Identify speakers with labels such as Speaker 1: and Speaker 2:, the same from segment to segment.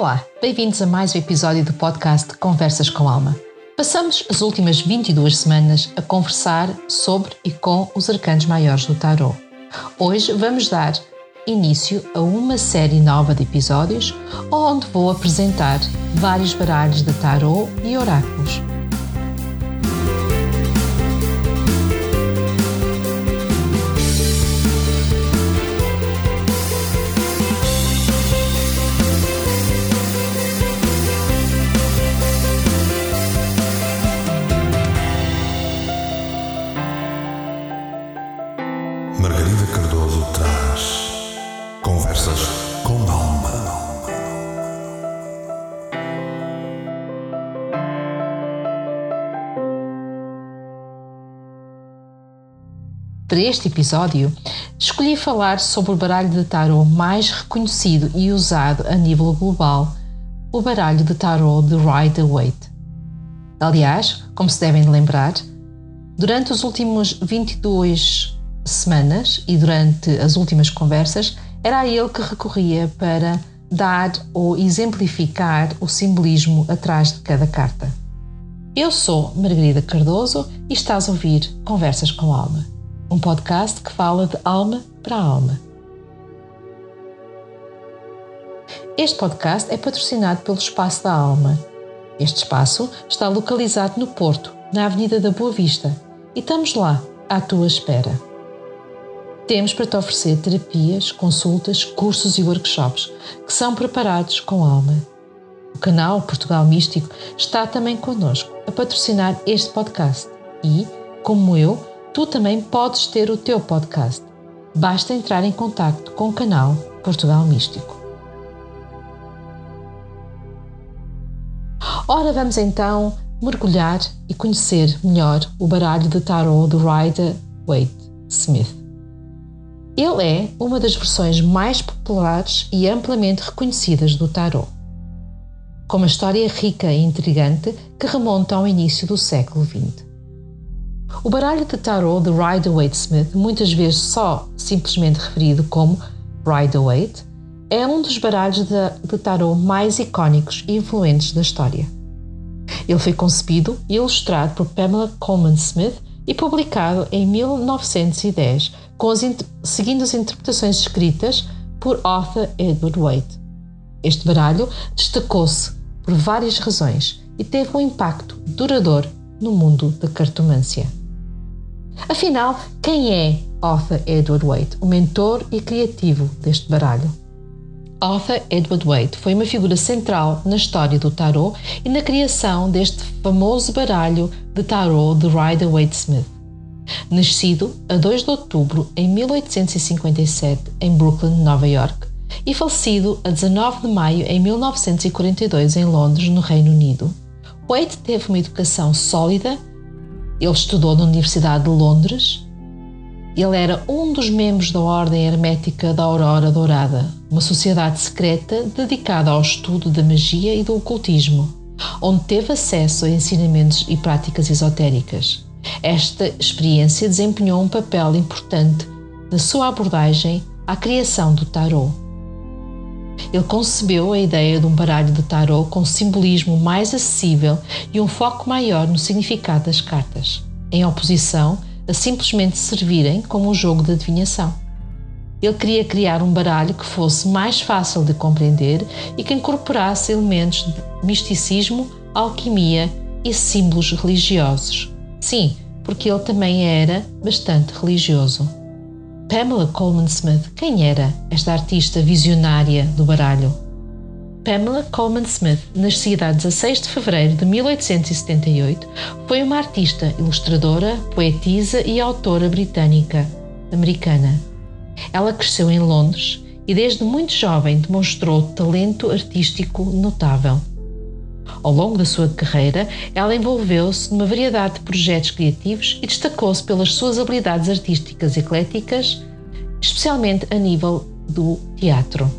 Speaker 1: Olá, bem-vindos a mais um episódio do podcast Conversas com Alma. Passamos as últimas 22 semanas a conversar sobre e com os arcanos maiores do tarot. Hoje vamos dar início a uma série nova de episódios onde vou apresentar vários baralhos de tarot e oráculos Para este episódio, escolhi falar sobre o baralho de tarot mais reconhecido e usado a nível global, o baralho de tarot de Rider-Waite. Aliás, como se devem lembrar, durante os últimos 22 semanas e durante as últimas conversas, era a ele que recorria para dar ou exemplificar o simbolismo atrás de cada carta. Eu sou Margarida Cardoso e estás a ouvir Conversas com Alma um podcast que fala de alma para alma. Este podcast é patrocinado pelo Espaço da Alma. Este espaço está localizado no Porto, na Avenida da Boa Vista, e estamos lá, à tua espera. Temos para te oferecer terapias, consultas, cursos e workshops que são preparados com alma. O canal Portugal Místico está também connosco a patrocinar este podcast e, como eu, tu também podes ter o teu podcast. Basta entrar em contato com o canal Portugal Místico. Ora, vamos então mergulhar e conhecer melhor o baralho de tarot do Rider Waite Smith. Ele é uma das versões mais populares e amplamente reconhecidas do tarot, com uma história rica e intrigante que remonta ao início do século XX. O baralho de tarot de Rider-Waite-Smith, muitas vezes só simplesmente referido como Rider-Waite, é um dos baralhos de, de tarot mais icónicos e influentes da história. Ele foi concebido e ilustrado por Pamela Coleman Smith e publicado em 1910, com as, seguindo as interpretações escritas por Arthur Edward Waite. Este baralho destacou-se por várias razões e teve um impacto duradouro no mundo da cartomância. Afinal, quem é Arthur Edward Waite, o mentor e criativo deste baralho? Arthur Edward Waite foi uma figura central na história do tarot e na criação deste famoso baralho de tarot de Rider-Waite-Smith. Nascido a 2 de outubro em 1857 em Brooklyn, Nova York, e falecido a 19 de maio em 1942 em Londres, no Reino Unido, Waite teve uma educação sólida ele estudou na Universidade de Londres. Ele era um dos membros da Ordem Hermética da Aurora Dourada, uma sociedade secreta dedicada ao estudo da magia e do ocultismo, onde teve acesso a ensinamentos e práticas esotéricas. Esta experiência desempenhou um papel importante na sua abordagem à criação do tarot. Ele concebeu a ideia de um baralho de tarot com simbolismo mais acessível e um foco maior no significado das cartas, em oposição a simplesmente servirem como um jogo de adivinhação. Ele queria criar um baralho que fosse mais fácil de compreender e que incorporasse elementos de misticismo, alquimia e símbolos religiosos. Sim, porque ele também era bastante religioso. Pamela Coleman Smith, quem era esta artista visionária do baralho? Pamela Coleman Smith, nascida a 16 de fevereiro de 1878, foi uma artista, ilustradora, poetisa e autora britânica, americana. Ela cresceu em Londres e desde muito jovem demonstrou talento artístico notável. Ao longo da sua carreira, ela envolveu-se numa variedade de projetos criativos e destacou-se pelas suas habilidades artísticas ecléticas, especialmente a nível do teatro.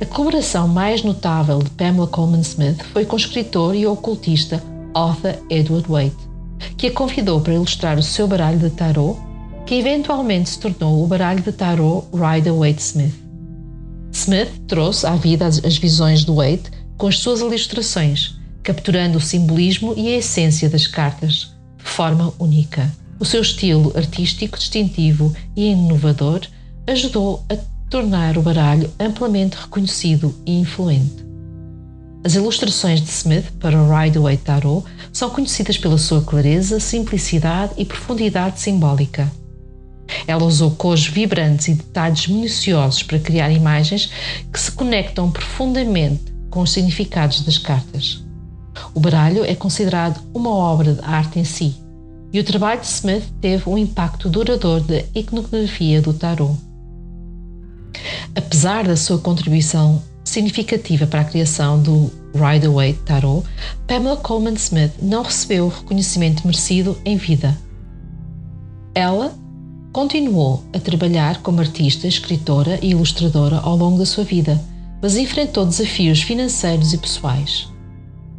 Speaker 1: A colaboração mais notável de Pamela Coleman Smith foi com o escritor e ocultista Arthur Edward Waite, que a convidou para ilustrar o seu baralho de tarot, que eventualmente se tornou o baralho de tarot Rider Waite Smith. Smith trouxe à vida as, as visões do Waite com as suas ilustrações, capturando o simbolismo e a essência das cartas de forma única. O seu estilo artístico distintivo e inovador ajudou a tornar o baralho amplamente reconhecido e influente. As ilustrações de Smith para o Rider-Waite Tarot são conhecidas pela sua clareza, simplicidade e profundidade simbólica. Ela usou cores vibrantes e detalhes minuciosos para criar imagens que se conectam profundamente com os significados das cartas. O baralho é considerado uma obra de arte em si, e o trabalho de Smith teve um impacto duradouro da iconografia do tarot. Apesar da sua contribuição significativa para a criação do Rider-Waite Tarot, Pamela Coleman Smith não recebeu o reconhecimento merecido em vida. Ela continuou a trabalhar como artista, escritora e ilustradora ao longo da sua vida, mas enfrentou desafios financeiros e pessoais.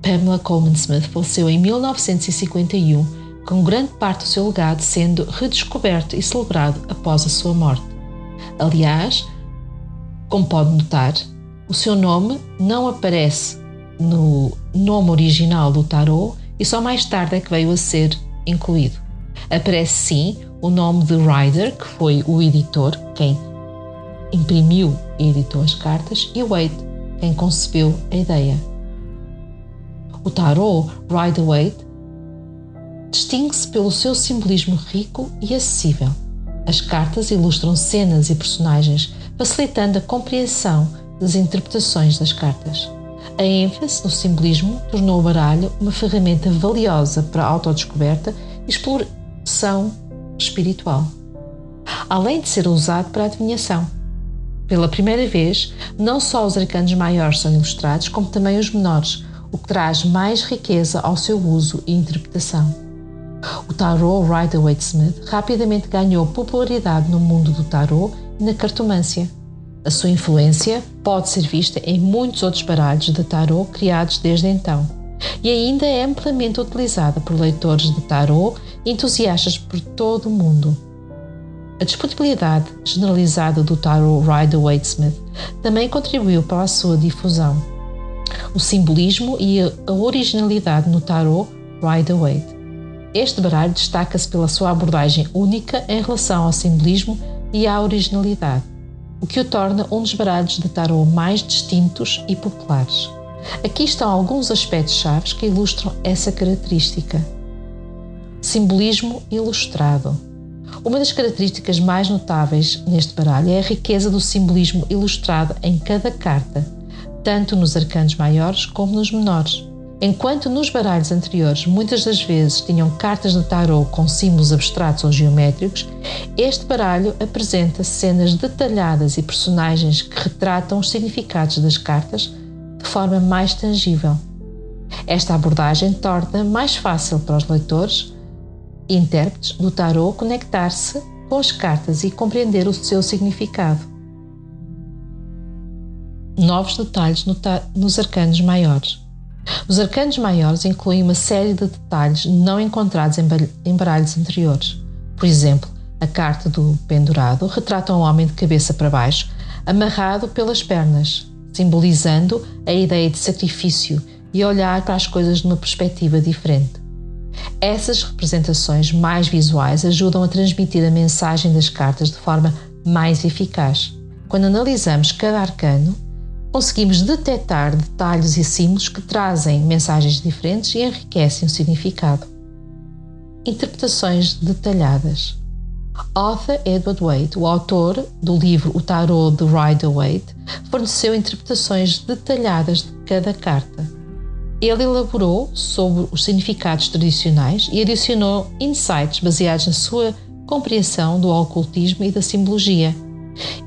Speaker 1: Pamela Coleman Smith faleceu em 1951, com grande parte do seu legado sendo redescoberto e celebrado após a sua morte. Aliás, como pode notar, o seu nome não aparece no nome original do tarot e só mais tarde é que veio a ser incluído. Aparece sim o nome de Ryder, que foi o editor, quem imprimiu e editou as cartas, e Waite, quem concebeu a ideia. O tarot Rider-Waite distingue-se pelo seu simbolismo rico e acessível. As cartas ilustram cenas e personagens facilitando a compreensão das interpretações das cartas. A ênfase no simbolismo tornou o baralho uma ferramenta valiosa para a autodescoberta e exploração espiritual, além de ser usado para a adivinhação. Pela primeira vez, não só os arcanos maiores são ilustrados, como também os menores, o que traz mais riqueza ao seu uso e interpretação. O tarot Rider-Waite-Smith rapidamente ganhou popularidade no mundo do tarot na cartomância. A sua influência pode ser vista em muitos outros baralhos de tarot criados desde então, e ainda é amplamente utilizada por leitores de tarot e entusiastas por todo o mundo. A disponibilidade generalizada do tarot Rider-Waite-Smith também contribuiu para a sua difusão. O simbolismo e a originalidade no tarot Rider-Waite. Este baralho destaca-se pela sua abordagem única em relação ao simbolismo e à originalidade, o que o torna um dos baralhos de tarot mais distintos e populares. Aqui estão alguns aspectos chaves que ilustram essa característica. Simbolismo ilustrado. Uma das características mais notáveis neste baralho é a riqueza do simbolismo ilustrado em cada carta, tanto nos arcanos maiores como nos menores. Enquanto nos baralhos anteriores muitas das vezes tinham cartas de tarot com símbolos abstratos ou geométricos, este baralho apresenta cenas detalhadas e personagens que retratam os significados das cartas de forma mais tangível. Esta abordagem torna mais fácil para os leitores intérpretes do tarot conectar-se com as cartas e compreender o seu significado. Novos detalhes no nos arcanos maiores. Os arcanos maiores incluem uma série de detalhes não encontrados em baralhos anteriores. Por exemplo, a carta do pendurado retrata um homem de cabeça para baixo, amarrado pelas pernas, simbolizando a ideia de sacrifício e olhar para as coisas numa perspectiva diferente. Essas representações mais visuais ajudam a transmitir a mensagem das cartas de forma mais eficaz. Quando analisamos cada arcano, conseguimos detectar detalhes e símbolos que trazem mensagens diferentes e enriquecem o significado. Interpretações detalhadas. Arthur Edward Waite, o autor do livro O Tarot de Rider-Waite, forneceu interpretações detalhadas de cada carta. Ele elaborou sobre os significados tradicionais e adicionou insights baseados na sua compreensão do ocultismo e da simbologia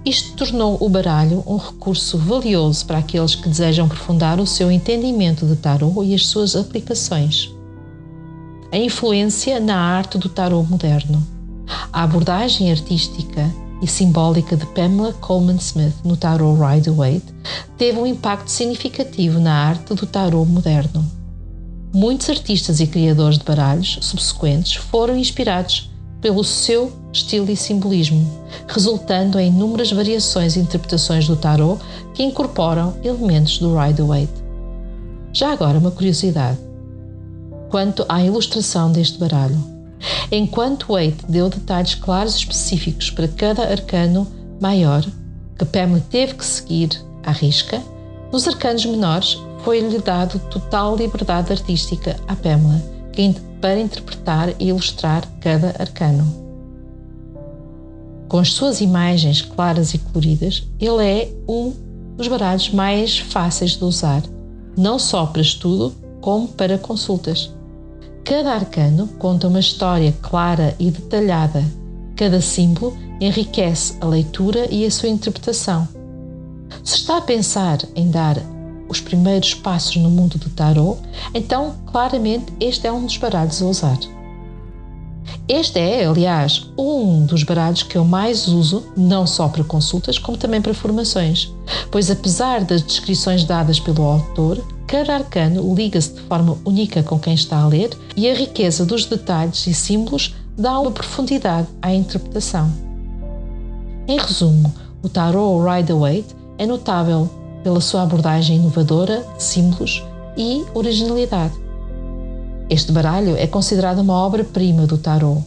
Speaker 1: isto tornou o baralho um recurso valioso para aqueles que desejam aprofundar o seu entendimento de tarot e as suas aplicações. A influência na arte do tarot moderno. A abordagem artística e simbólica de Pamela Coleman Smith no tarot Rider-Waite teve um impacto significativo na arte do tarot moderno. Muitos artistas e criadores de baralhos subsequentes foram inspirados pelo seu estilo e simbolismo, resultando em inúmeras variações e interpretações do tarot que incorporam elementos do Rider-Waite. Já agora uma curiosidade quanto à ilustração deste baralho. Enquanto Waite deu detalhes claros e específicos para cada arcano maior, que Pamela teve que seguir à risca, nos arcanos menores foi-lhe dado total liberdade artística à Pamela para interpretar e ilustrar cada arcano. Com as suas imagens claras e coloridas, ele é um dos baralhos mais fáceis de usar, não só para estudo, como para consultas. Cada arcano conta uma história clara e detalhada. Cada símbolo enriquece a leitura e a sua interpretação. Se está a pensar em dar os primeiros passos no mundo do tarot, então claramente este é um dos baralhos a usar. Este é, aliás, um dos baralhos que eu mais uso, não só para consultas, como também para formações, pois apesar das descrições dadas pelo autor, cada arcano liga-se de forma única com quem está a ler e a riqueza dos detalhes e símbolos dá uma profundidade à interpretação. Em resumo, o Tarot Rider-Waite é notável pela sua abordagem inovadora de símbolos e originalidade. Este baralho é considerado uma obra-prima do tarot,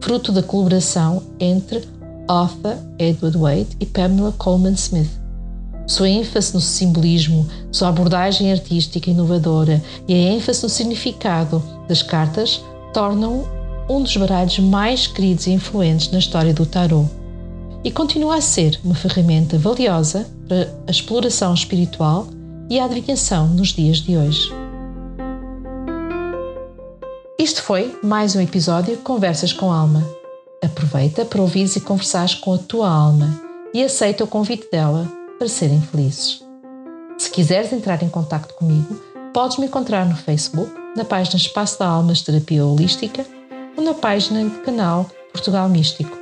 Speaker 1: fruto da colaboração entre Arthur Edward Waite e Pamela Coleman Smith. Sua ênfase no simbolismo, sua abordagem artística inovadora e a ênfase no significado das cartas tornam um dos baralhos mais queridos e influentes na história do tarot e continua a ser uma ferramenta valiosa para a exploração espiritual e a adivinhação nos dias de hoje. Isto foi mais um episódio Conversas com Alma. Aproveita para ouvires e conversares com a tua alma e aceita o convite dela para serem felizes. Se quiseres entrar em contato comigo, podes me encontrar no Facebook, na página Espaço da Almas Terapia Holística ou na página do canal Portugal Místico.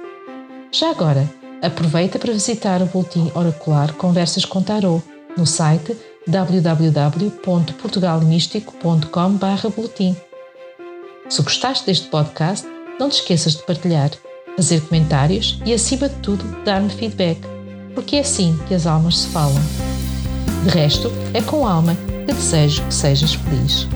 Speaker 1: Já agora, Aproveita para visitar o boletim oracular Conversas com Tarot no site www.portugalmístico.com/boletim. Se gostaste deste podcast, não te esqueças de partilhar, fazer comentários e, acima de tudo, dar-me feedback, porque é assim que as almas se falam. De resto, é com alma que desejo que sejas feliz.